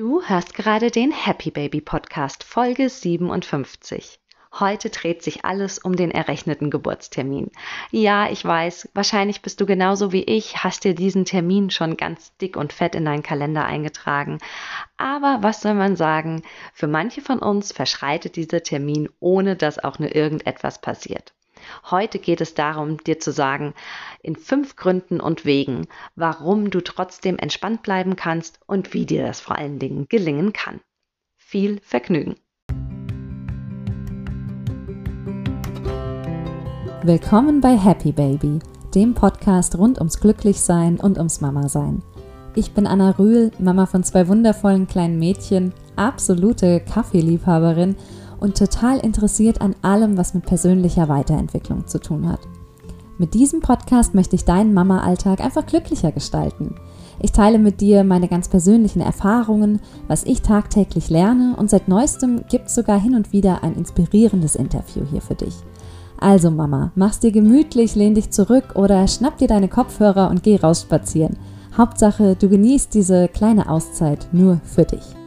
Du hörst gerade den Happy Baby Podcast Folge 57. Heute dreht sich alles um den errechneten Geburtstermin. Ja, ich weiß, wahrscheinlich bist du genauso wie ich, hast dir diesen Termin schon ganz dick und fett in deinen Kalender eingetragen. Aber was soll man sagen, für manche von uns verschreitet dieser Termin, ohne dass auch nur irgendetwas passiert. Heute geht es darum, dir zu sagen, in fünf Gründen und Wegen, warum du trotzdem entspannt bleiben kannst und wie dir das vor allen Dingen gelingen kann. Viel Vergnügen! Willkommen bei Happy Baby, dem Podcast rund ums Glücklichsein und ums Mama-Sein. Ich bin Anna Rühl, Mama von zwei wundervollen kleinen Mädchen, absolute Kaffeeliebhaberin und total interessiert an allem, was mit persönlicher Weiterentwicklung zu tun hat. Mit diesem Podcast möchte ich deinen Mama-Alltag einfach glücklicher gestalten. Ich teile mit dir meine ganz persönlichen Erfahrungen, was ich tagtäglich lerne und seit neuestem gibt es sogar hin und wieder ein inspirierendes Interview hier für dich. Also Mama, mach's dir gemütlich, lehn dich zurück oder schnapp dir deine Kopfhörer und geh raus spazieren. Hauptsache, du genießt diese kleine Auszeit nur für dich.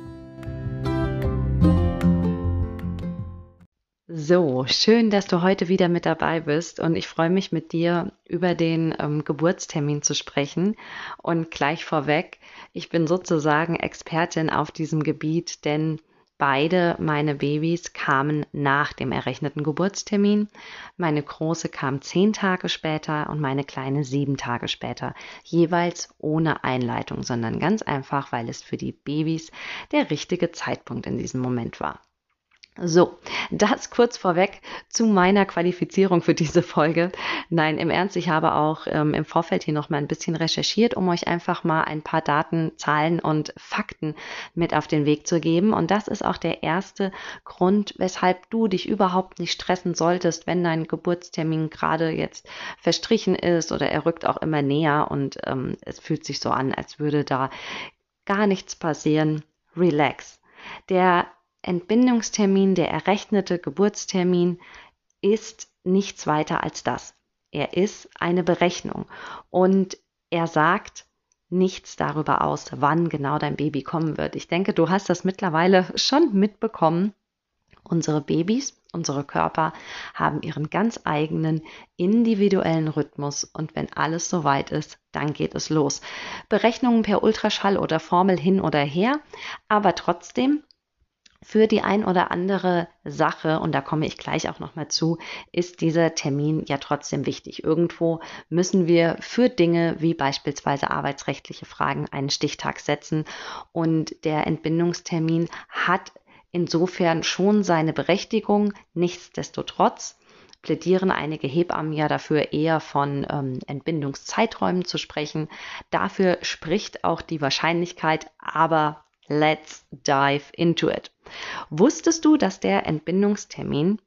So, schön, dass du heute wieder mit dabei bist und ich freue mich mit dir über den ähm, Geburtstermin zu sprechen. Und gleich vorweg, ich bin sozusagen Expertin auf diesem Gebiet, denn beide meine Babys kamen nach dem errechneten Geburtstermin. Meine große kam zehn Tage später und meine kleine sieben Tage später, jeweils ohne Einleitung, sondern ganz einfach, weil es für die Babys der richtige Zeitpunkt in diesem Moment war. So, das kurz vorweg zu meiner Qualifizierung für diese Folge. Nein, im Ernst, ich habe auch ähm, im Vorfeld hier noch mal ein bisschen recherchiert, um euch einfach mal ein paar Daten, Zahlen und Fakten mit auf den Weg zu geben. Und das ist auch der erste Grund, weshalb du dich überhaupt nicht stressen solltest, wenn dein Geburtstermin gerade jetzt verstrichen ist oder er rückt auch immer näher und ähm, es fühlt sich so an, als würde da gar nichts passieren. Relax. Der Entbindungstermin, der errechnete Geburtstermin, ist nichts weiter als das. Er ist eine Berechnung und er sagt nichts darüber aus, wann genau dein Baby kommen wird. Ich denke, du hast das mittlerweile schon mitbekommen. Unsere Babys, unsere Körper haben ihren ganz eigenen individuellen Rhythmus und wenn alles soweit ist, dann geht es los. Berechnungen per Ultraschall oder Formel hin oder her, aber trotzdem für die ein oder andere Sache, und da komme ich gleich auch nochmal zu, ist dieser Termin ja trotzdem wichtig. Irgendwo müssen wir für Dinge wie beispielsweise arbeitsrechtliche Fragen einen Stichtag setzen und der Entbindungstermin hat insofern schon seine Berechtigung. Nichtsdestotrotz plädieren einige Hebammen ja dafür, eher von ähm, Entbindungszeiträumen zu sprechen. Dafür spricht auch die Wahrscheinlichkeit, aber let's dive into it. Wusstest du, dass der Entbindungstermin,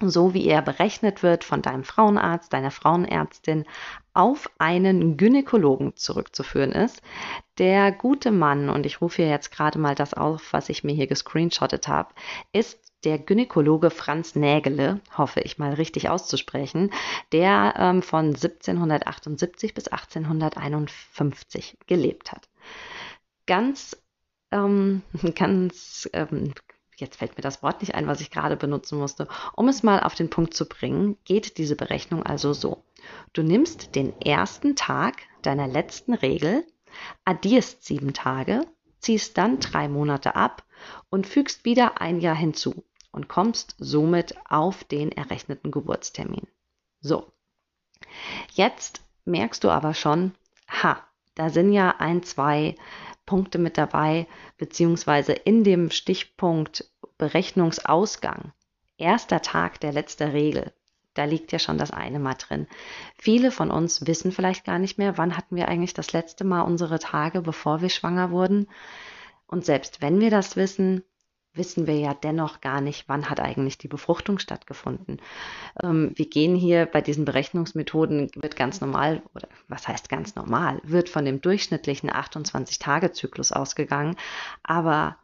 so wie er berechnet wird von deinem Frauenarzt, deiner Frauenärztin, auf einen Gynäkologen zurückzuführen ist? Der gute Mann, und ich rufe hier jetzt gerade mal das auf, was ich mir hier gescreenshottet habe, ist der Gynäkologe Franz Nägele, hoffe ich mal richtig auszusprechen, der ähm, von 1778 bis 1851 gelebt hat. Ganz ähm, ganz, ähm, jetzt fällt mir das Wort nicht ein, was ich gerade benutzen musste. Um es mal auf den Punkt zu bringen, geht diese Berechnung also so. Du nimmst den ersten Tag deiner letzten Regel, addierst sieben Tage, ziehst dann drei Monate ab und fügst wieder ein Jahr hinzu und kommst somit auf den errechneten Geburtstermin. So. Jetzt merkst du aber schon, ha, da sind ja ein, zwei Punkte mit dabei, beziehungsweise in dem Stichpunkt Berechnungsausgang, erster Tag der letzte Regel, da liegt ja schon das eine mal drin. Viele von uns wissen vielleicht gar nicht mehr, wann hatten wir eigentlich das letzte Mal unsere Tage, bevor wir schwanger wurden. Und selbst wenn wir das wissen, wissen wir ja dennoch gar nicht, wann hat eigentlich die Befruchtung stattgefunden. Ähm, wir gehen hier bei diesen Berechnungsmethoden, wird ganz normal, oder was heißt ganz normal, wird von dem durchschnittlichen 28-Tage-Zyklus ausgegangen, aber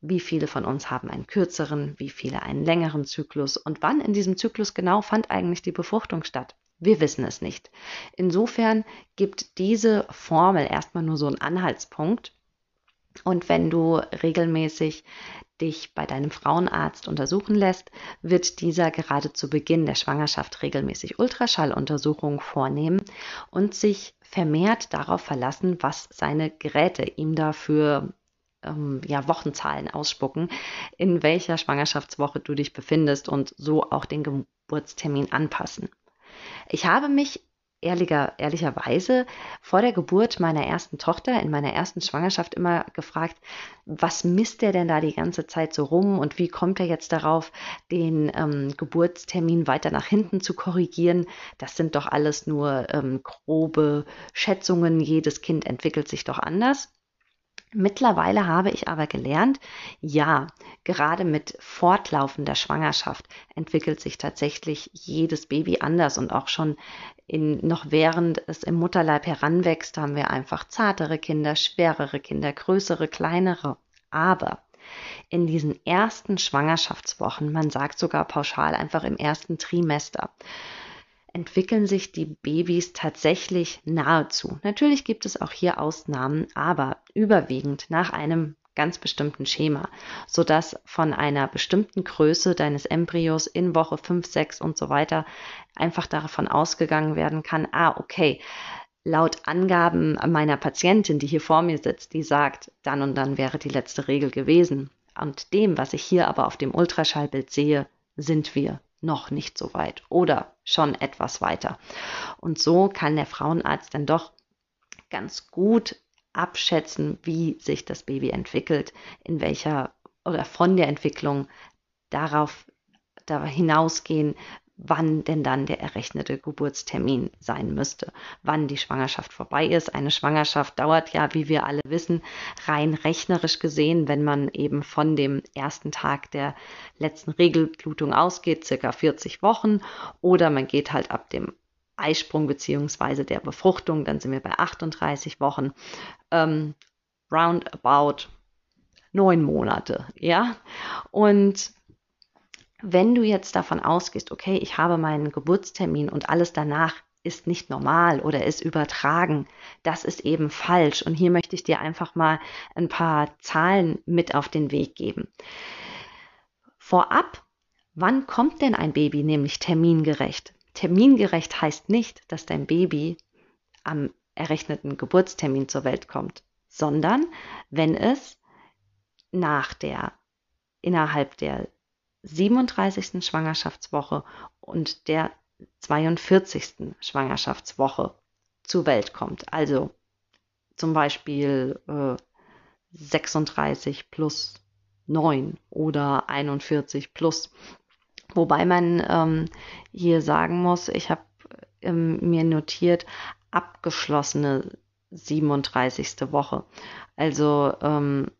wie viele von uns haben einen kürzeren, wie viele einen längeren Zyklus und wann in diesem Zyklus genau fand eigentlich die Befruchtung statt? Wir wissen es nicht. Insofern gibt diese Formel erstmal nur so einen Anhaltspunkt, Und wenn du regelmäßig dich bei deinem Frauenarzt untersuchen lässt, wird dieser gerade zu Beginn der Schwangerschaft regelmäßig Ultraschalluntersuchungen vornehmen und sich vermehrt darauf verlassen, was seine Geräte ihm dafür ähm, ja, Wochenzahlen ausspucken, in welcher Schwangerschaftswoche du dich befindest und so auch den Geburtstermin anpassen. Ich habe mich ehrlicher, ehrlicherweise vor der Geburt meiner ersten Tochter in meiner ersten Schwangerschaft immer gefragt, was misst der denn da die ganze Zeit so rum und wie kommt er jetzt darauf, den ähm, Geburtstermin weiter nach hinten zu korrigieren? Das sind doch alles nur ähm, grobe Schätzungen. Jedes Kind entwickelt sich doch anders. Mittlerweile habe ich aber gelernt, ja, gerade mit fortlaufender Schwangerschaft entwickelt sich tatsächlich jedes Baby anders und auch schon in, noch während es im Mutterleib heranwächst, haben wir einfach zartere Kinder, schwerere Kinder, größere, kleinere. Aber in diesen ersten Schwangerschaftswochen, man sagt sogar pauschal einfach im ersten Trimester, entwickeln sich die Babys tatsächlich nahezu. Natürlich gibt es auch hier Ausnahmen, aber überwiegend nach einem ganz bestimmten Schema, sodass von einer bestimmten Größe deines Embryos in Woche 5, 6 und so weiter einfach davon ausgegangen werden kann, ah, okay, laut Angaben meiner Patientin, die hier vor mir sitzt, die sagt, dann und dann wäre die letzte Regel gewesen. Und dem, was ich hier aber auf dem Ultraschallbild sehe, sind wir noch nicht so weit oder schon etwas weiter. Und so kann der Frauenarzt dann doch ganz gut abschätzen, wie sich das Baby entwickelt, in welcher oder von der Entwicklung darauf da hinausgehen, wann denn dann der errechnete Geburtstermin sein müsste, wann die Schwangerschaft vorbei ist. Eine Schwangerschaft dauert ja, wie wir alle wissen, rein rechnerisch gesehen, wenn man eben von dem ersten Tag der letzten Regelblutung ausgeht, circa 40 Wochen, oder man geht halt ab dem Eisprung beziehungsweise der Befruchtung, dann sind wir bei 38 Wochen, ähm, roundabout neun Monate, ja. Und wenn du jetzt davon ausgehst, okay, ich habe meinen Geburtstermin und alles danach ist nicht normal oder ist übertragen, das ist eben falsch. Und hier möchte ich dir einfach mal ein paar Zahlen mit auf den Weg geben. Vorab, wann kommt denn ein Baby nämlich termingerecht? Termingerecht heißt nicht, dass dein Baby am errechneten Geburtstermin zur Welt kommt, sondern wenn es nach der innerhalb der 37. Schwangerschaftswoche und der 42. Schwangerschaftswoche zur Welt kommt. Also zum Beispiel äh, 36 plus 9 oder 41 plus. Wobei man ähm, hier sagen muss, ich habe ähm, mir notiert, abgeschlossene 37. Woche. Also ähm,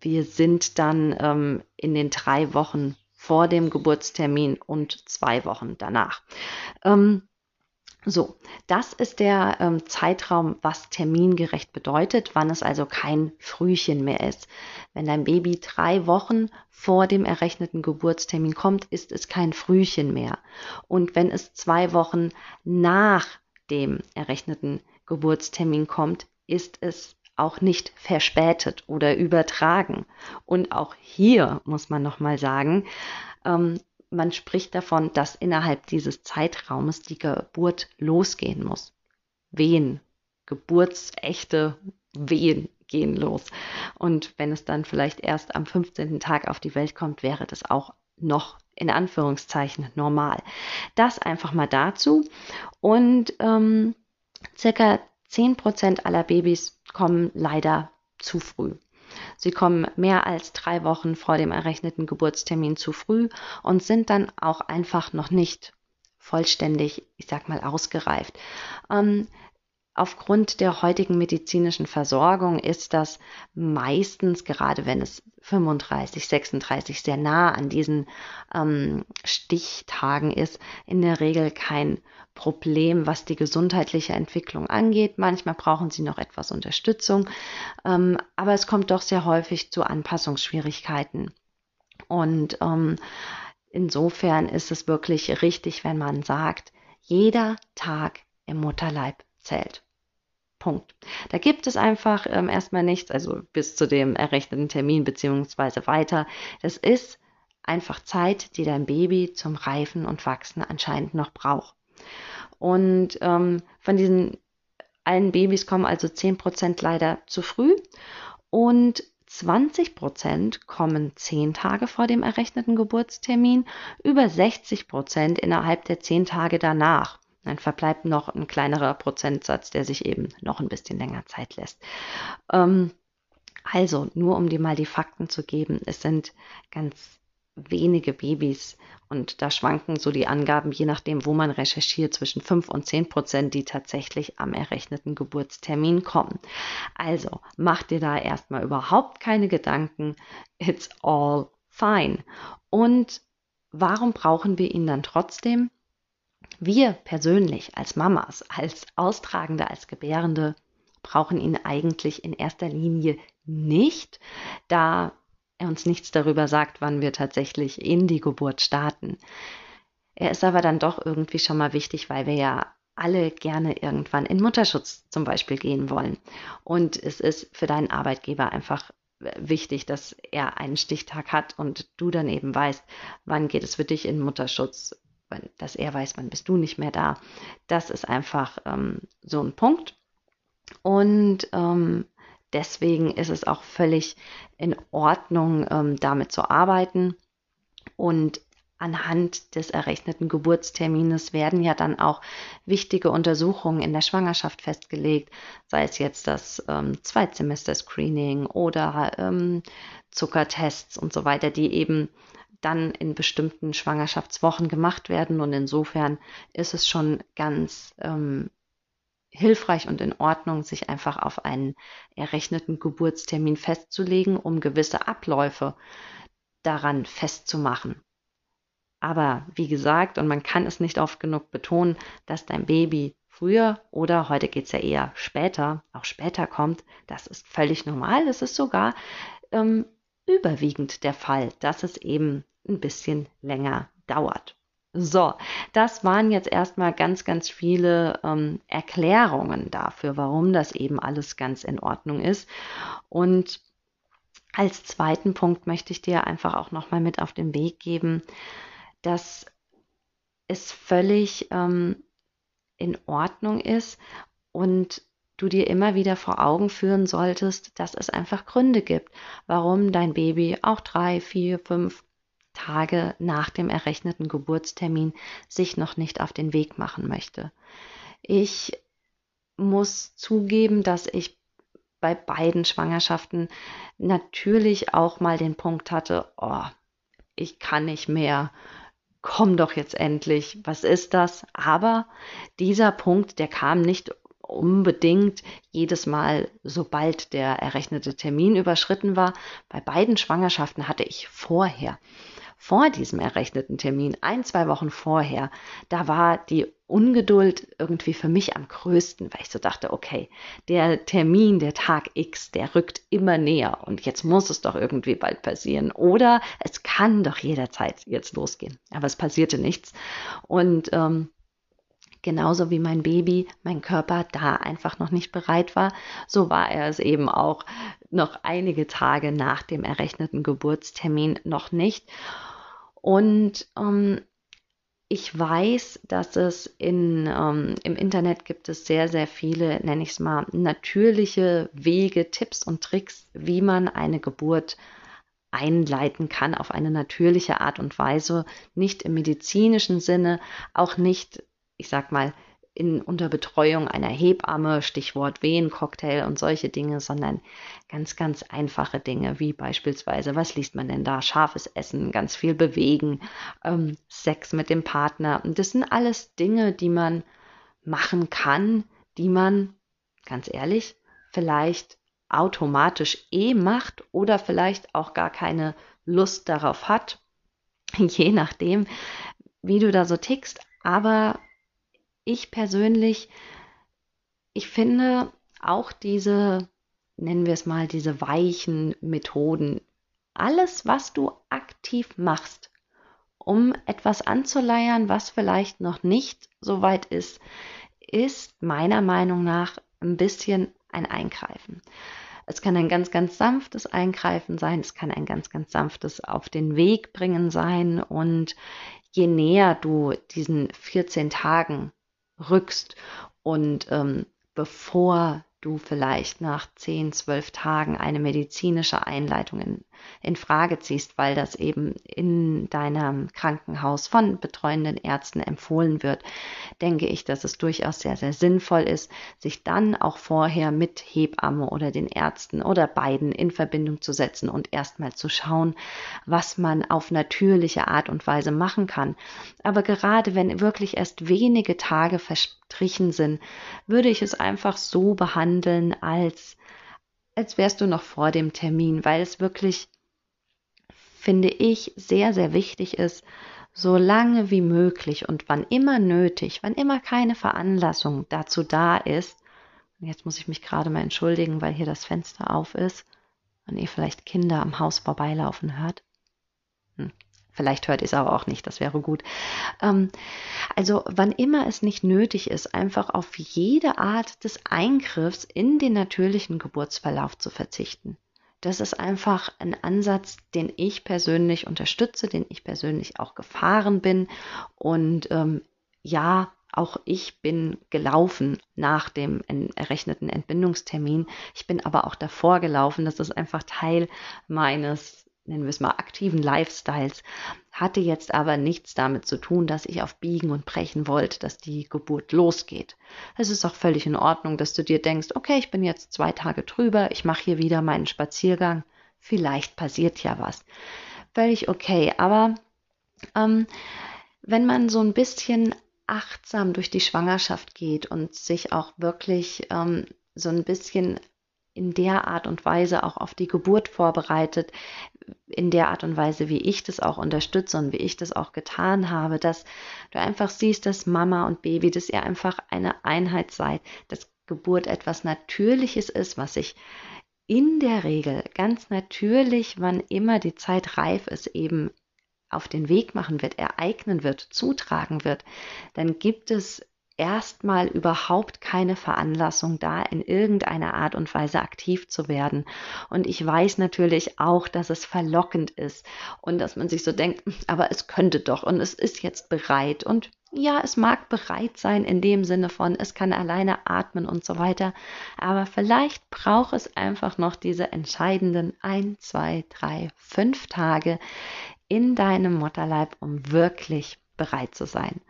wir sind dann ähm, in den drei Wochen vor dem Geburtstermin und zwei Wochen danach. Ähm, so, das ist der ähm, Zeitraum, was termingerecht bedeutet, wann es also kein Frühchen mehr ist. Wenn dein Baby drei Wochen vor dem errechneten Geburtstermin kommt, ist es kein Frühchen mehr. Und wenn es zwei Wochen nach dem errechneten Geburtstermin kommt, ist es auch nicht verspätet oder übertragen. Und auch hier muss man nochmal sagen, ähm, man spricht davon, dass innerhalb dieses Zeitraumes die Geburt losgehen muss. Wehen, geburtsechte Wehen gehen los. Und wenn es dann vielleicht erst am 15. Tag auf die Welt kommt, wäre das auch noch in Anführungszeichen normal. Das einfach mal dazu. Und ähm, circa 10% aller Babys kommen leider zu früh. Sie kommen mehr als drei Wochen vor dem errechneten Geburtstermin zu früh und sind dann auch einfach noch nicht vollständig, ich sag mal, ausgereift. Ähm, Aufgrund der heutigen medizinischen Versorgung ist das meistens, gerade wenn es 35, 36 sehr nah an diesen ähm, Stichtagen ist, in der Regel kein Problem, was die gesundheitliche Entwicklung angeht. Manchmal brauchen sie noch etwas Unterstützung, ähm, aber es kommt doch sehr häufig zu Anpassungsschwierigkeiten. Und ähm, insofern ist es wirklich richtig, wenn man sagt, jeder Tag im Mutterleib zählt. Punkt. Da gibt es einfach ähm, erstmal nichts, also bis zu dem errechneten Termin beziehungsweise weiter. Das ist einfach Zeit, die dein Baby zum Reifen und Wachsen anscheinend noch braucht. Und ähm, von diesen allen Babys kommen also 10% leider zu früh und 20% kommen 10 Tage vor dem errechneten Geburtstermin, über 60% innerhalb der 10 Tage danach. Dann verbleibt noch ein kleinerer Prozentsatz, der sich eben noch ein bisschen länger Zeit lässt. Ähm, also, nur um dir mal die Fakten zu geben, es sind ganz wenige Babys und da schwanken so die Angaben, je nachdem, wo man recherchiert, zwischen 5 und 10 Prozent, die tatsächlich am errechneten Geburtstermin kommen. Also mach dir da erstmal überhaupt keine Gedanken. It's all fine. Und warum brauchen wir ihn dann trotzdem? Wir persönlich als Mamas, als Austragende, als Gebärende brauchen ihn eigentlich in erster Linie nicht, da er uns nichts darüber sagt, wann wir tatsächlich in die Geburt starten. Er ist aber dann doch irgendwie schon mal wichtig, weil wir ja alle gerne irgendwann in Mutterschutz zum Beispiel gehen wollen. Und es ist für deinen Arbeitgeber einfach wichtig, dass er einen Stichtag hat und du dann eben weißt, wann geht es für dich in Mutterschutz, dass er weiß, wann bist du nicht mehr da. Das ist einfach ähm, so ein Punkt. Und ähm, deswegen ist es auch völlig in Ordnung, ähm, damit zu arbeiten. Und anhand des errechneten Geburtstermines werden ja dann auch wichtige Untersuchungen in der Schwangerschaft festgelegt, sei es jetzt das ähm, Zweitsemester-Screening oder ähm, Zuckertests und so weiter, die eben dann in bestimmten Schwangerschaftswochen gemacht werden. Und insofern ist es schon ganz ähm, hilfreich und in Ordnung, sich einfach auf einen errechneten Geburtstermin festzulegen, um gewisse Abläufe daran festzumachen. Aber wie gesagt, und man kann es nicht oft genug betonen, dass dein Baby früher oder heute geht es ja eher später, auch später kommt, das ist völlig normal. Das ist sogar ähm, überwiegend der Fall, dass es eben ein bisschen länger dauert. So, das waren jetzt erstmal ganz, ganz viele ähm, Erklärungen dafür, warum das eben alles ganz in Ordnung ist. Und als zweiten Punkt möchte ich dir einfach auch nochmal mit auf den Weg geben, dass es völlig ähm, in Ordnung ist und du dir immer wieder vor Augen führen solltest, dass es einfach Gründe gibt, warum dein Baby auch drei, vier, fünf Tage nach dem errechneten Geburtstermin sich noch nicht auf den Weg machen möchte. Ich muss zugeben, dass ich bei beiden Schwangerschaften natürlich auch mal den Punkt hatte, oh, ich kann nicht mehr, komm doch jetzt endlich, was ist das? Aber dieser Punkt, der kam nicht unbedingt jedes Mal, sobald der errechnete Termin überschritten war. Bei beiden Schwangerschaften hatte ich vorher vor diesem errechneten Termin, ein, zwei Wochen vorher, da war die Ungeduld irgendwie für mich am größten, weil ich so dachte, okay, der Termin, der Tag X, der rückt immer näher und jetzt muss es doch irgendwie bald passieren. Oder es kann doch jederzeit jetzt losgehen. Aber es passierte nichts. Und ähm, genauso wie mein Baby, mein Körper da einfach noch nicht bereit war, so war er es eben auch noch einige Tage nach dem errechneten Geburtstermin noch nicht. Und ähm, ich weiß, dass es in, ähm, im Internet gibt es sehr, sehr viele, nenne ich es mal, natürliche Wege, Tipps und Tricks, wie man eine Geburt einleiten kann auf eine natürliche Art und Weise, nicht im medizinischen Sinne, auch nicht, ich sag mal, in, unter Betreuung einer Hebamme, Stichwort Wehencocktail und solche Dinge, sondern ganz, ganz einfache Dinge, wie beispielsweise, was liest man denn da? Scharfes Essen, ganz viel bewegen, ähm, Sex mit dem Partner. Und das sind alles Dinge, die man machen kann, die man, ganz ehrlich, vielleicht automatisch eh macht oder vielleicht auch gar keine Lust darauf hat, je nachdem, wie du da so tickst. Aber ich persönlich, ich finde auch diese, nennen wir es mal, diese weichen Methoden, alles, was du aktiv machst, um etwas anzuleiern, was vielleicht noch nicht so weit ist, ist meiner Meinung nach ein bisschen ein Eingreifen. Es kann ein ganz, ganz sanftes Eingreifen sein, es kann ein ganz, ganz sanftes auf den Weg bringen sein und je näher du diesen 14 Tagen rückst. Und ähm, bevor du vielleicht nach 10, 12 Tagen eine medizinische Einleitung in, in Frage ziehst, weil das eben in deinem Krankenhaus von betreuenden Ärzten empfohlen wird, denke ich, dass es durchaus sehr, sehr sinnvoll ist, sich dann auch vorher mit Hebamme oder den Ärzten oder beiden in Verbindung zu setzen und erstmal zu schauen, was man auf natürliche Art und Weise machen kann. Aber gerade wenn wirklich erst wenige Tage verstrichen sind, würde ich es einfach so behandeln, als als wärst du noch vor dem Termin, weil es wirklich finde ich, sehr, sehr wichtig ist, so lange wie möglich und wann immer nötig, wann immer keine Veranlassung dazu da ist, und jetzt muss ich mich gerade mal entschuldigen, weil hier das Fenster auf ist und ihr vielleicht Kinder am Haus vorbeilaufen hört. Hm. Vielleicht hört ihr es aber auch nicht, das wäre gut. Ähm, also wann immer es nicht nötig ist, einfach auf jede Art des Eingriffs in den natürlichen Geburtsverlauf zu verzichten das ist einfach ein Ansatz, den ich persönlich unterstütze, den ich persönlich auch gefahren bin. Und ähm, ja, auch ich bin gelaufen nach dem errechneten Entbindungstermin. Ich bin aber auch davor gelaufen. Das ist einfach Teil meines nennen wir es mal, aktiven Lifestyles, hatte jetzt aber nichts damit zu tun, dass ich auf Biegen und Brechen wollte, dass die Geburt losgeht. Es ist auch völlig in Ordnung, dass du dir denkst, okay, ich bin jetzt zwei Tage drüber, ich mache hier wieder meinen Spaziergang, vielleicht passiert ja was. Völlig okay, aber ähm, wenn man so ein bisschen achtsam durch die Schwangerschaft geht und sich auch wirklich ähm, so ein bisschen in der Art und Weise auch auf die Geburt vorbereitet, in der Art und Weise, wie ich das auch unterstütze und wie ich das auch getan habe, dass du einfach siehst, dass Mama und Baby, dass ihr einfach eine Einheit seid, dass Geburt etwas Natürliches ist, was sich in der Regel ganz natürlich, wann immer die Zeit reif ist, eben auf den Weg machen wird, ereignen wird, zutragen wird, dann gibt es erstmal überhaupt keine Veranlassung da, in irgendeiner Art und Weise aktiv zu werden. Und ich weiß natürlich auch, dass es verlockend ist und dass man sich so denkt, aber es könnte doch und es ist jetzt bereit. Und ja, es mag bereit sein in dem Sinne von, es kann alleine atmen und so weiter, aber vielleicht braucht es einfach noch diese entscheidenden ein, zwei, drei, fünf Tage in deinem Mutterleib, um wirklich bereit zu sein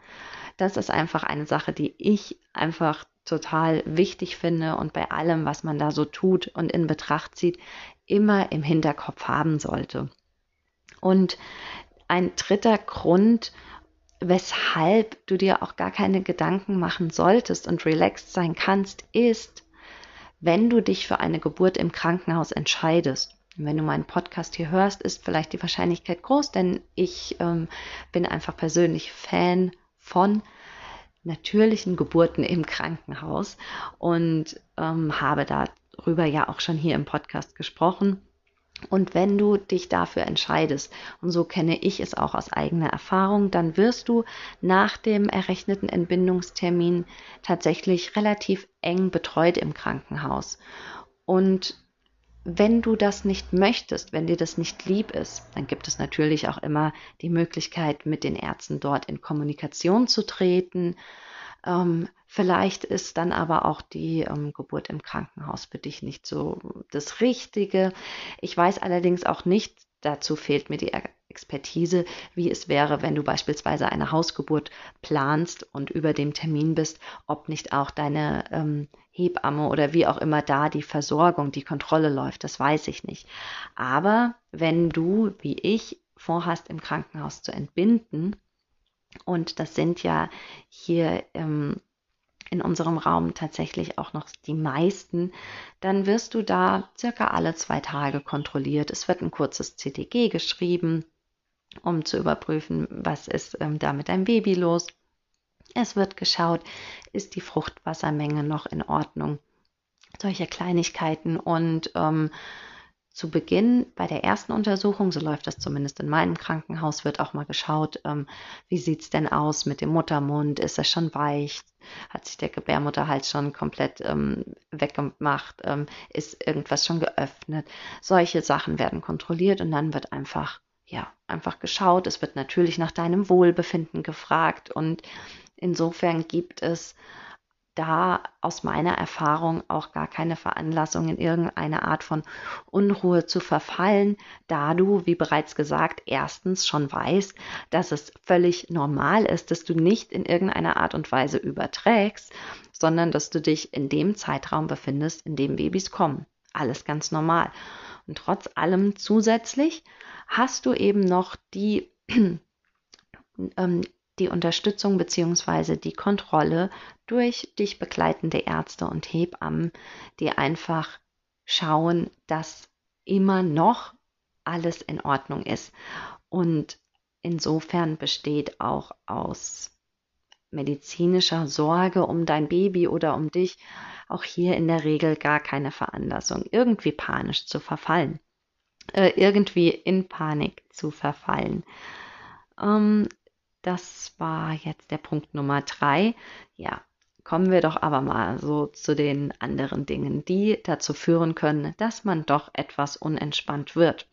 das ist einfach eine Sache, die ich einfach total wichtig finde und bei allem, was man da so tut und in Betracht zieht, immer im Hinterkopf haben sollte. Und ein dritter Grund, weshalb du dir auch gar keine Gedanken machen solltest und relaxed sein kannst, ist, wenn du dich für eine Geburt im Krankenhaus entscheidest. wenn du meinen Podcast hier hörst, ist vielleicht die Wahrscheinlichkeit groß, denn ich ähm, bin einfach persönlich Fan von natürlichen Geburten im Krankenhaus und ähm, habe darüber ja auch schon hier im Podcast gesprochen. Und wenn du dich dafür entscheidest, und so kenne ich es auch aus eigener Erfahrung, dann wirst du nach dem errechneten Entbindungstermin tatsächlich relativ eng betreut im Krankenhaus. Und wenn du das nicht möchtest, wenn dir das nicht lieb ist, dann gibt es natürlich auch immer die Möglichkeit, mit den Ärzten dort in Kommunikation zu treten. Ähm, vielleicht ist dann aber auch die ähm, Geburt im Krankenhaus für dich nicht so das Richtige. Ich weiß allerdings auch nicht, dazu fehlt mir die Expertise, wie es wäre, wenn du beispielsweise eine Hausgeburt planst und über dem Termin bist, ob nicht auch deine ähm, Hebamme oder wie auch immer da die Versorgung, die Kontrolle läuft, das weiß ich nicht. Aber wenn du, wie ich, vorhast, im Krankenhaus zu entbinden, und das sind ja hier ähm, in unserem Raum tatsächlich auch noch die meisten, dann wirst du da circa alle zwei Tage kontrolliert. Es wird ein kurzes CTG geschrieben, um zu überprüfen, was ist ähm, da mit deinem Baby los. Es wird geschaut, ist die Fruchtwassermenge noch in Ordnung. Solche Kleinigkeiten und ähm, zu Beginn bei der ersten Untersuchung, so läuft das zumindest in meinem Krankenhaus, wird auch mal geschaut, ähm, wie sieht's denn aus mit dem Muttermund? Ist er schon weich? Hat sich der Gebärmutterhals schon komplett ähm, weggemacht? Ähm, ist irgendwas schon geöffnet? Solche Sachen werden kontrolliert und dann wird einfach, ja, einfach geschaut. Es wird natürlich nach deinem Wohlbefinden gefragt und insofern gibt es da aus meiner Erfahrung auch gar keine Veranlassung in irgendeine Art von Unruhe zu verfallen, da du, wie bereits gesagt, erstens schon weißt, dass es völlig normal ist, dass du nicht in irgendeiner Art und Weise überträgst, sondern dass du dich in dem Zeitraum befindest, in dem Babys kommen. Alles ganz normal. Und trotz allem zusätzlich hast du eben noch die ähm, die Unterstützung bzw. die Kontrolle durch dich begleitende Ärzte und Hebammen, die einfach schauen, dass immer noch alles in Ordnung ist. Und insofern besteht auch aus medizinischer Sorge um dein Baby oder um dich auch hier in der Regel gar keine Veranlassung, irgendwie panisch zu verfallen, äh, irgendwie in Panik zu verfallen. Ähm, das war jetzt der Punkt Nummer drei. Ja, kommen wir doch aber mal so zu den anderen Dingen, die dazu führen können, dass man doch etwas unentspannt wird.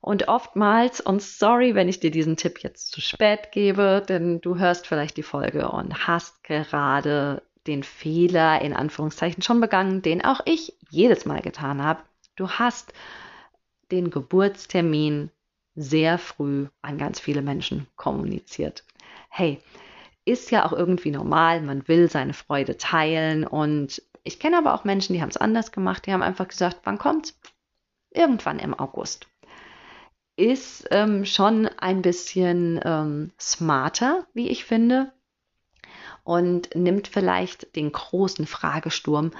Und oftmals, und sorry, wenn ich dir diesen Tipp jetzt zu spät gebe, denn du hörst vielleicht die Folge und hast gerade den Fehler in Anführungszeichen schon begangen, den auch ich jedes Mal getan habe. Du hast den Geburtstermin sehr früh an ganz viele Menschen kommuniziert. Hey, ist ja auch irgendwie normal, man will seine Freude teilen und ich kenne aber auch Menschen, die haben es anders gemacht, die haben einfach gesagt, wann kommt's? Irgendwann im August. Ist ähm, schon ein bisschen ähm, smarter, wie ich finde, und nimmt vielleicht den großen Fragesturm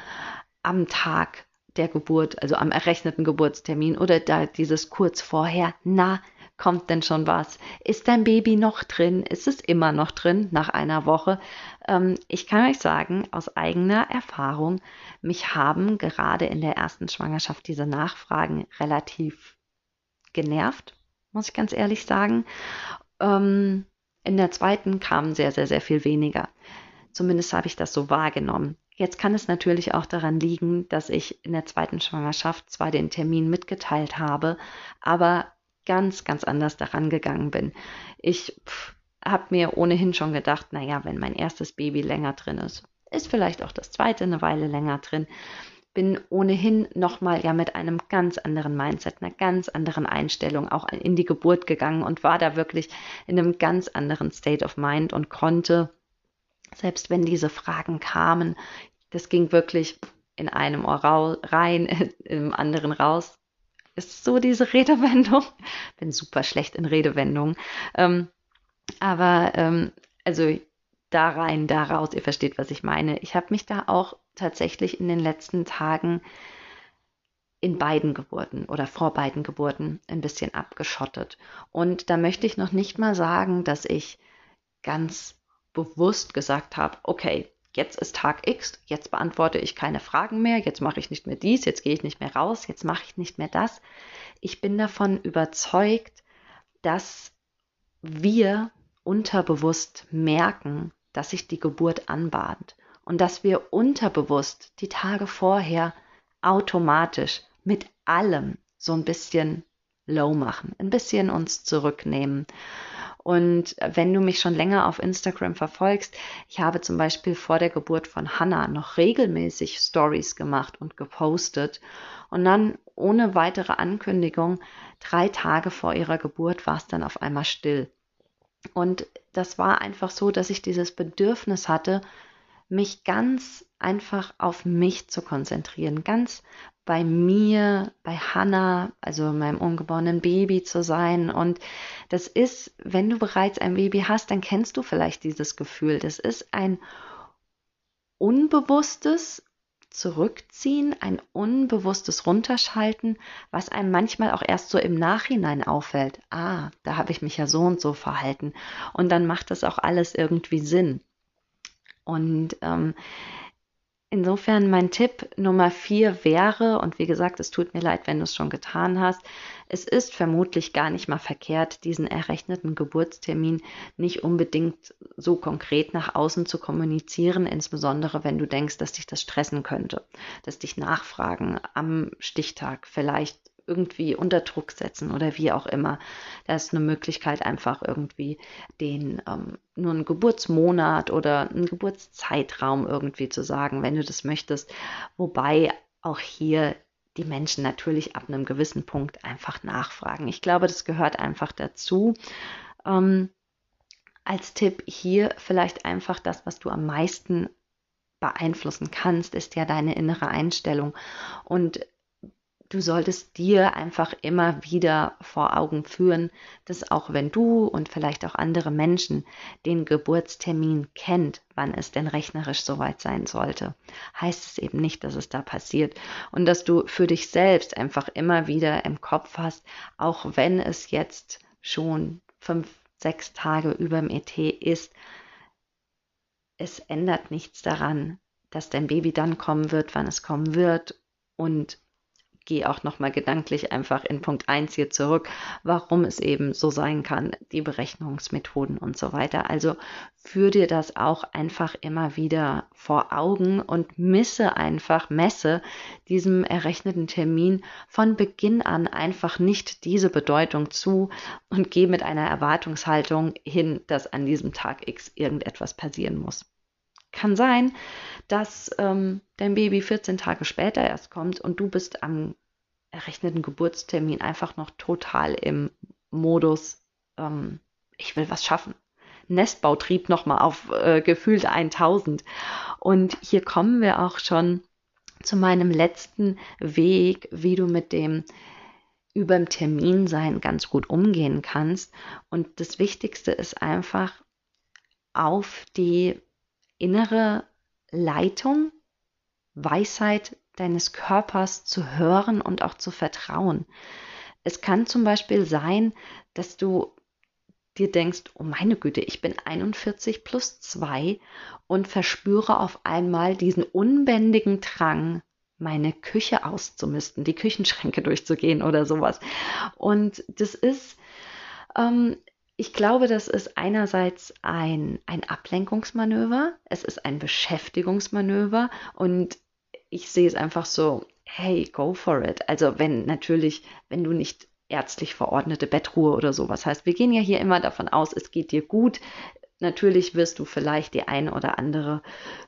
am Tag der Geburt, also am errechneten Geburtstermin oder da dieses kurz vorher, na, kommt denn schon was? Ist dein Baby noch drin? Ist es immer noch drin nach einer Woche? Ähm, ich kann euch sagen, aus eigener Erfahrung, mich haben gerade in der ersten Schwangerschaft diese Nachfragen relativ genervt, muss ich ganz ehrlich sagen. Ähm, in der zweiten kamen sehr, sehr, sehr viel weniger. Zumindest habe ich das so wahrgenommen. Jetzt kann es natürlich auch daran liegen, dass ich in der zweiten Schwangerschaft zwar den Termin mitgeteilt habe, aber ganz, ganz anders daran gegangen bin. Ich habe mir ohnehin schon gedacht, naja, wenn mein erstes Baby länger drin ist, ist vielleicht auch das zweite eine Weile länger drin. Bin ohnehin nochmal ja mit einem ganz anderen Mindset, einer ganz anderen Einstellung auch in die Geburt gegangen und war da wirklich in einem ganz anderen State of Mind und konnte selbst wenn diese Fragen kamen, das ging wirklich in einem Ohr rein, im anderen raus. Ist so diese Redewendung. Bin super schlecht in Redewendungen. Ähm, aber ähm, also da rein, da raus, ihr versteht, was ich meine. Ich habe mich da auch tatsächlich in den letzten Tagen in beiden Geburten oder vor beiden Geburten ein bisschen abgeschottet. Und da möchte ich noch nicht mal sagen, dass ich ganz bewusst gesagt habe, okay, jetzt ist Tag X, jetzt beantworte ich keine Fragen mehr, jetzt mache ich nicht mehr dies, jetzt gehe ich nicht mehr raus, jetzt mache ich nicht mehr das. Ich bin davon überzeugt, dass wir unterbewusst merken, dass sich die Geburt anbahnt und dass wir unterbewusst die Tage vorher automatisch mit allem so ein bisschen low machen, ein bisschen uns zurücknehmen. Und wenn du mich schon länger auf Instagram verfolgst, ich habe zum Beispiel vor der Geburt von Hannah noch regelmäßig Stories gemacht und gepostet. Und dann ohne weitere Ankündigung, drei Tage vor ihrer Geburt war es dann auf einmal still. Und das war einfach so, dass ich dieses Bedürfnis hatte, mich ganz einfach auf mich zu konzentrieren, ganz bei mir, bei Hannah, also meinem ungeborenen Baby zu sein. Und das ist, wenn du bereits ein Baby hast, dann kennst du vielleicht dieses Gefühl. Das ist ein unbewusstes Zurückziehen, ein unbewusstes Runterschalten, was einem manchmal auch erst so im Nachhinein auffällt. Ah, da habe ich mich ja so und so verhalten. Und dann macht das auch alles irgendwie Sinn. Und ähm, Insofern mein Tipp Nummer vier wäre, und wie gesagt, es tut mir leid, wenn du es schon getan hast, es ist vermutlich gar nicht mal verkehrt, diesen errechneten Geburtstermin nicht unbedingt so konkret nach außen zu kommunizieren, insbesondere wenn du denkst, dass dich das stressen könnte, dass dich Nachfragen am Stichtag vielleicht irgendwie unter Druck setzen oder wie auch immer. Da ist eine Möglichkeit, einfach irgendwie den ähm, nur einen Geburtsmonat oder einen Geburtszeitraum irgendwie zu sagen, wenn du das möchtest. Wobei auch hier die Menschen natürlich ab einem gewissen Punkt einfach nachfragen. Ich glaube, das gehört einfach dazu. Ähm, als Tipp hier vielleicht einfach das, was du am meisten beeinflussen kannst, ist ja deine innere Einstellung. Und du solltest dir einfach immer wieder vor Augen führen, dass auch wenn du und vielleicht auch andere Menschen den Geburtstermin kennt, wann es denn rechnerisch soweit sein sollte, heißt es eben nicht, dass es da passiert. Und dass du für dich selbst einfach immer wieder im Kopf hast, auch wenn es jetzt schon fünf, sechs Tage über dem ET ist, es ändert nichts daran, dass dein Baby dann kommen wird, wann es kommen wird. Und gehe auch nochmal gedanklich einfach in Punkt 1 hier zurück, warum es eben so sein kann, die Berechnungsmethoden und so weiter. Also führ dir das auch einfach immer wieder vor Augen und misse einfach, messe diesem errechneten Termin von Beginn an einfach nicht diese Bedeutung zu und geh mit einer Erwartungshaltung hin, dass an diesem Tag X irgendetwas passieren muss. Kann sein, dass ähm, dein Baby 14 Tage später erst kommt und du bist am errechneten Geburtstermin einfach noch total im Modus, ähm, ich will was schaffen. Nestbautrieb nochmal auf äh, gefühlt 1000. Und hier kommen wir auch schon zu meinem letzten Weg, wie du mit dem über dem Termin sein ganz gut umgehen kannst. Und das Wichtigste ist einfach auf die innere Leitung, Weisheit deines Körpers zu hören und auch zu vertrauen. Es kann zum Beispiel sein, dass du dir denkst, oh meine Güte, ich bin 41 plus 2 und verspüre auf einmal diesen unbändigen Drang, meine Küche auszumisten, die Küchenschränke durchzugehen oder sowas. Und das ist, ähm, ich glaube, das ist einerseits ein, ein Ablenkungsmanöver, es ist ein Beschäftigungsmanöver und ich sehe es einfach so, hey, go for it. Also wenn natürlich, wenn du nicht ärztlich verordnete Bettruhe oder sowas hast. Wir gehen ja hier immer davon aus, es geht dir gut. Natürlich wirst du vielleicht die eine oder andere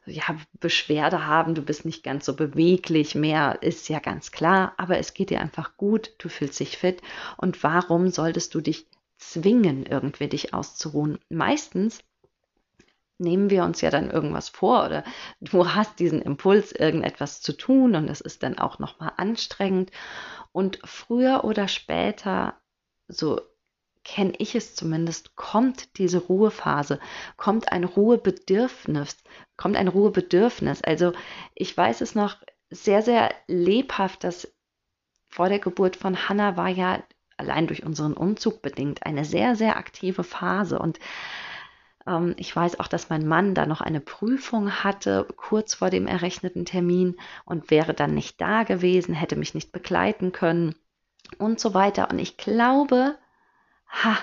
ja, Beschwerde haben, du bist nicht ganz so beweglich mehr, ist ja ganz klar, aber es geht dir einfach gut, du fühlst dich fit und warum solltest du dich zwingen, irgendwie dich auszuruhen. Meistens nehmen wir uns ja dann irgendwas vor oder du hast diesen Impuls, irgendetwas zu tun und es ist dann auch nochmal anstrengend. Und früher oder später, so kenne ich es zumindest, kommt diese Ruhephase, kommt ein Ruhebedürfnis, kommt ein Ruhebedürfnis. Also ich weiß es noch sehr, sehr lebhaft, dass vor der Geburt von Hannah war ja allein durch unseren Umzug bedingt eine sehr, sehr aktive Phase. Und ähm, ich weiß auch, dass mein Mann da noch eine Prüfung hatte, kurz vor dem errechneten Termin und wäre dann nicht da gewesen, hätte mich nicht begleiten können und so weiter. Und ich glaube, ha,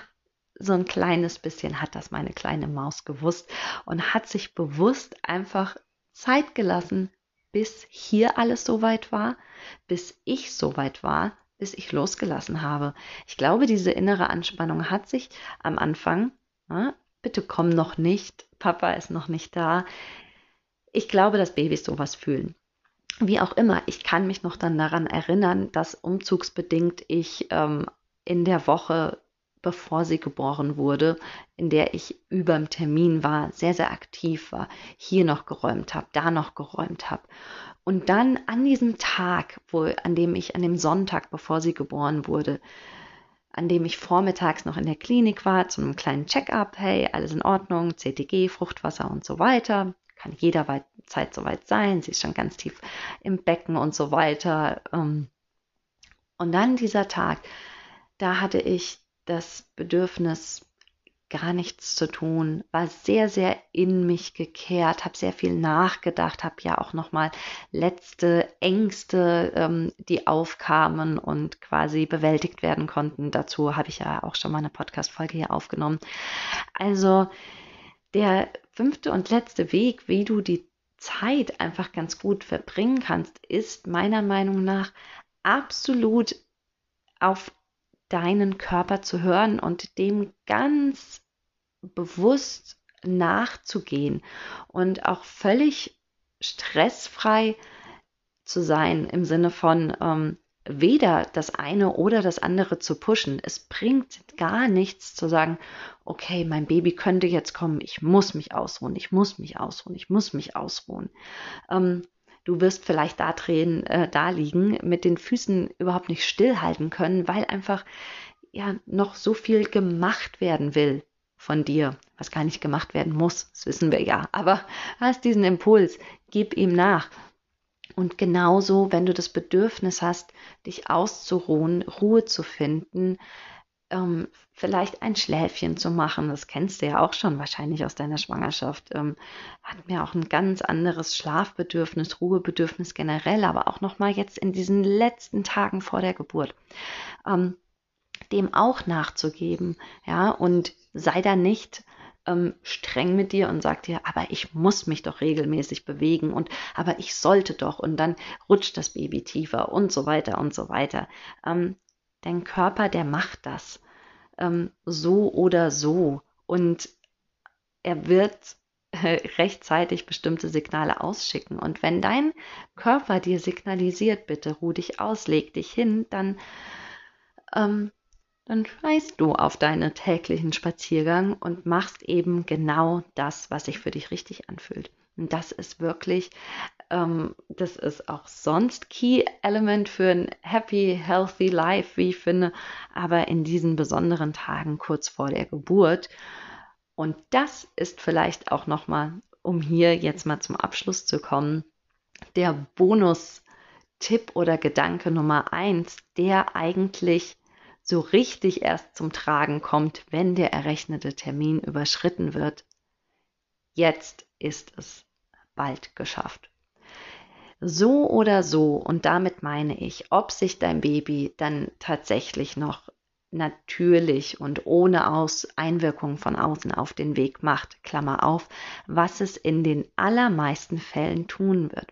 so ein kleines bisschen hat das meine kleine Maus gewusst und hat sich bewusst einfach Zeit gelassen, bis hier alles soweit war, bis ich soweit war, bis ich losgelassen habe. Ich glaube, diese innere Anspannung hat sich am Anfang, ja, bitte komm noch nicht, Papa ist noch nicht da. Ich glaube, dass Babys sowas fühlen. Wie auch immer, ich kann mich noch dann daran erinnern, dass umzugsbedingt ich ähm, in der Woche, bevor sie geboren wurde, in der ich über dem Termin war, sehr, sehr aktiv war, hier noch geräumt habe, da noch geräumt habe. Und dann an diesem Tag, wo, an dem ich, an dem Sonntag, bevor sie geboren wurde, an dem ich vormittags noch in der Klinik war, zu einem kleinen Check-up, hey, alles in Ordnung, CTG, Fruchtwasser und so weiter. Kann jederzeit soweit sein, sie ist schon ganz tief im Becken und so weiter. Ähm. Und dann dieser Tag, da hatte ich das Bedürfnis, gar nichts zu tun, war sehr, sehr in mich gekehrt, habe sehr viel nachgedacht, habe ja auch nochmal letzte Ängste, ähm, die aufkamen und quasi bewältigt werden konnten. Dazu habe ich ja auch schon mal eine Podcast-Folge hier aufgenommen. Also der fünfte und letzte Weg, wie du die Zeit einfach ganz gut verbringen kannst, ist meiner Meinung nach absolut auf deinen Körper zu hören und dem ganz bewusst nachzugehen und auch völlig stressfrei zu sein im Sinne von ähm, weder das eine oder das andere zu pushen. Es bringt gar nichts zu sagen, okay, mein Baby könnte jetzt kommen, ich muss mich ausruhen, ich muss mich ausruhen, ich muss mich ausruhen. Ähm, du wirst vielleicht da drehen, äh, da liegen, mit den Füßen überhaupt nicht stillhalten können, weil einfach ja noch so viel gemacht werden will von dir, was gar nicht gemacht werden muss, das wissen wir ja. Aber hast diesen Impuls, gib ihm nach und genauso, wenn du das Bedürfnis hast, dich auszuruhen, Ruhe zu finden, ähm, vielleicht ein Schläfchen zu machen, das kennst du ja auch schon wahrscheinlich aus deiner Schwangerschaft, ähm, hat mir auch ein ganz anderes Schlafbedürfnis, Ruhebedürfnis generell, aber auch nochmal jetzt in diesen letzten Tagen vor der Geburt. Ähm, dem auch nachzugeben, ja, und sei da nicht ähm, streng mit dir und sagt dir, aber ich muss mich doch regelmäßig bewegen und aber ich sollte doch und dann rutscht das Baby tiefer und so weiter und so weiter. Ähm, dein Körper, der macht das ähm, so oder so und er wird äh, rechtzeitig bestimmte Signale ausschicken. Und wenn dein Körper dir signalisiert, bitte ruh dich aus, leg dich hin, dann ähm, dann scheißt du auf deinen täglichen Spaziergang und machst eben genau das, was sich für dich richtig anfühlt. Und das ist wirklich, ähm, das ist auch sonst Key Element für ein happy, healthy life, wie ich finde, aber in diesen besonderen Tagen kurz vor der Geburt. Und das ist vielleicht auch nochmal, um hier jetzt mal zum Abschluss zu kommen, der Bonus-Tipp oder Gedanke Nummer eins, der eigentlich so richtig erst zum Tragen kommt, wenn der errechnete Termin überschritten wird. Jetzt ist es bald geschafft. So oder so, und damit meine ich, ob sich dein Baby dann tatsächlich noch natürlich und ohne Aus Einwirkungen von außen auf den Weg macht, Klammer auf, was es in den allermeisten Fällen tun wird.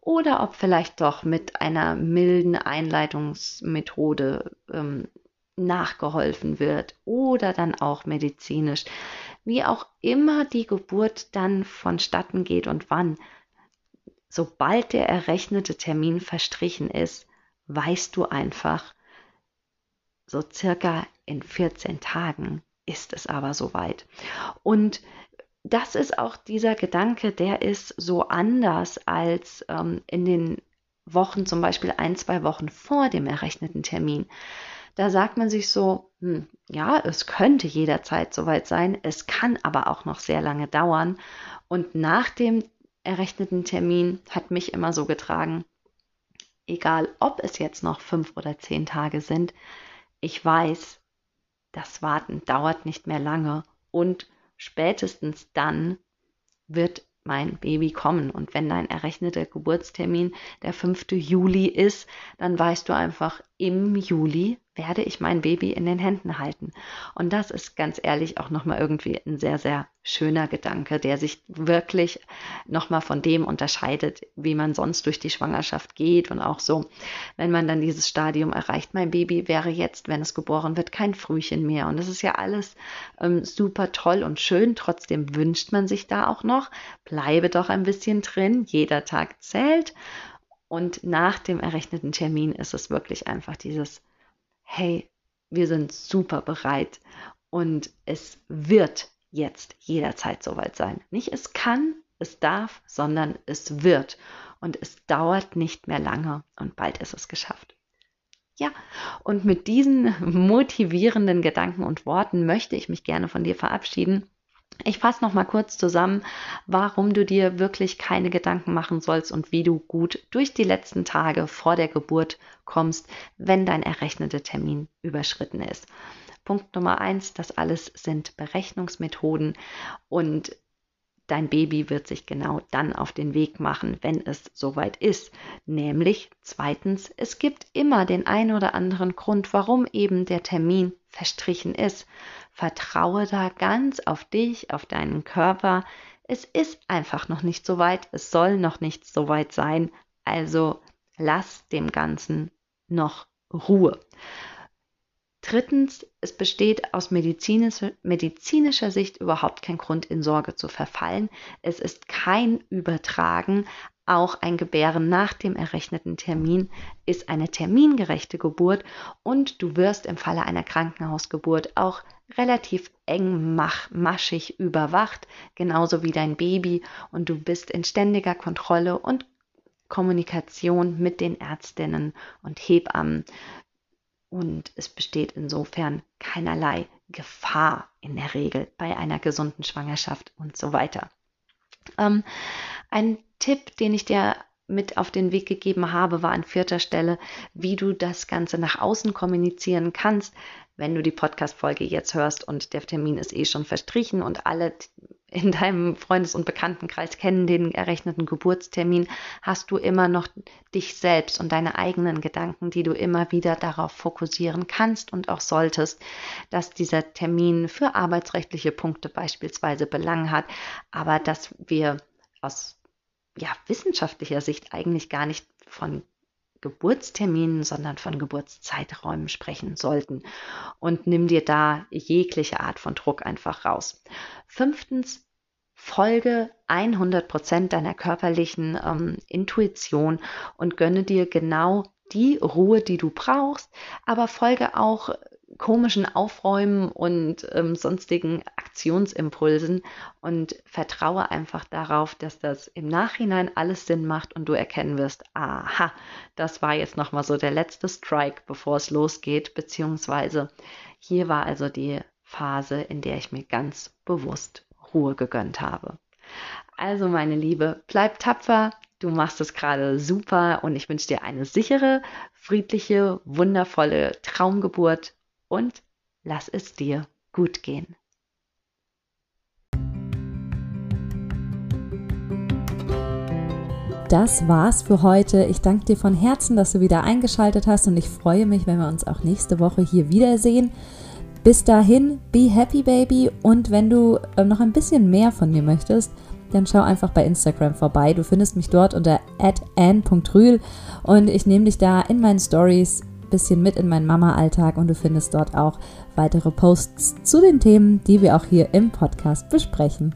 Oder ob vielleicht doch mit einer milden Einleitungsmethode ähm, nachgeholfen wird oder dann auch medizinisch. Wie auch immer die Geburt dann vonstatten geht und wann, sobald der errechnete Termin verstrichen ist, weißt du einfach, so circa in 14 Tagen ist es aber soweit. Und das ist auch dieser Gedanke, der ist so anders als ähm, in den Wochen, zum Beispiel ein, zwei Wochen vor dem errechneten Termin. Da sagt man sich so, hm, ja, es könnte jederzeit soweit sein, es kann aber auch noch sehr lange dauern. Und nach dem errechneten Termin hat mich immer so getragen, egal ob es jetzt noch fünf oder zehn Tage sind, ich weiß, das Warten dauert nicht mehr lange und spätestens dann wird mein Baby kommen. Und wenn dein errechneter Geburtstermin der 5. Juli ist, dann weißt du einfach, im Juli werde ich mein Baby in den Händen halten. Und das ist ganz ehrlich auch nochmal irgendwie ein sehr, sehr schöner Gedanke, der sich wirklich nochmal von dem unterscheidet, wie man sonst durch die Schwangerschaft geht und auch so, wenn man dann dieses Stadium erreicht. Mein Baby wäre jetzt, wenn es geboren wird, kein Frühchen mehr. Und das ist ja alles ähm, super toll und schön. Trotzdem wünscht man sich da auch noch, bleibe doch ein bisschen drin. Jeder Tag zählt. Und nach dem errechneten Termin ist es wirklich einfach dieses hey, wir sind super bereit und es wird jetzt jederzeit soweit sein. Nicht es kann, es darf, sondern es wird. Und es dauert nicht mehr lange und bald ist es geschafft. Ja, und mit diesen motivierenden Gedanken und Worten möchte ich mich gerne von dir verabschieden. Ich fasse noch mal kurz zusammen, warum du dir wirklich keine Gedanken machen sollst und wie du gut durch die letzten Tage vor der Geburt kommst, wenn dein errechneter Termin überschritten ist. Punkt Nummer eins, das alles sind Berechnungsmethoden und dein Baby wird sich genau dann auf den Weg machen, wenn es soweit ist. Nämlich zweitens, es gibt immer den ein oder anderen Grund, warum eben der Termin verstrichen ist. Vertraue da ganz auf dich, auf deinen Körper. Es ist einfach noch nicht so weit, es soll noch nicht so weit sein. Also lass dem Ganzen noch Ruhe. Drittens, es besteht aus medizinischer, medizinischer Sicht überhaupt kein Grund, in Sorge zu verfallen. Es ist kein Übertragen. Auch ein Gebären nach dem errechneten Termin ist eine termingerechte Geburt und du wirst im Falle einer Krankenhausgeburt auch relativ engmaschig überwacht, genauso wie dein Baby und du bist in ständiger Kontrolle und Kommunikation mit den Ärztinnen und Hebammen und es besteht insofern keinerlei Gefahr in der Regel bei einer gesunden Schwangerschaft und so weiter. Ähm, ein Tipp, den ich dir mit auf den Weg gegeben habe, war an vierter Stelle, wie du das Ganze nach außen kommunizieren kannst, wenn du die Podcast-Folge jetzt hörst und der Termin ist eh schon verstrichen und alle in deinem Freundes- und Bekanntenkreis kennen den errechneten Geburtstermin, hast du immer noch dich selbst und deine eigenen Gedanken, die du immer wieder darauf fokussieren kannst und auch solltest, dass dieser Termin für arbeitsrechtliche Punkte beispielsweise Belang hat, aber dass wir aus ja, wissenschaftlicher Sicht eigentlich gar nicht von Geburtsterminen, sondern von Geburtszeiträumen sprechen sollten. Und nimm dir da jegliche Art von Druck einfach raus. Fünftens, folge 100% deiner körperlichen ähm, Intuition und gönne dir genau die Ruhe, die du brauchst, aber folge auch komischen Aufräumen und ähm, sonstigen Aktionsimpulsen und vertraue einfach darauf, dass das im Nachhinein alles Sinn macht und du erkennen wirst, aha, das war jetzt nochmal so der letzte Strike, bevor es losgeht, beziehungsweise hier war also die Phase, in der ich mir ganz bewusst Ruhe gegönnt habe. Also meine Liebe, bleib tapfer, du machst es gerade super und ich wünsche dir eine sichere, friedliche, wundervolle Traumgeburt und lass es dir gut gehen. Das war's für heute. Ich danke dir von Herzen, dass du wieder eingeschaltet hast und ich freue mich, wenn wir uns auch nächste Woche hier wiedersehen. Bis dahin, be happy baby und wenn du äh, noch ein bisschen mehr von mir möchtest, dann schau einfach bei Instagram vorbei. Du findest mich dort unter @an.rühl und ich nehme dich da in meinen Stories bisschen mit in meinen Mama-Alltag und du findest dort auch weitere Posts zu den Themen, die wir auch hier im Podcast besprechen.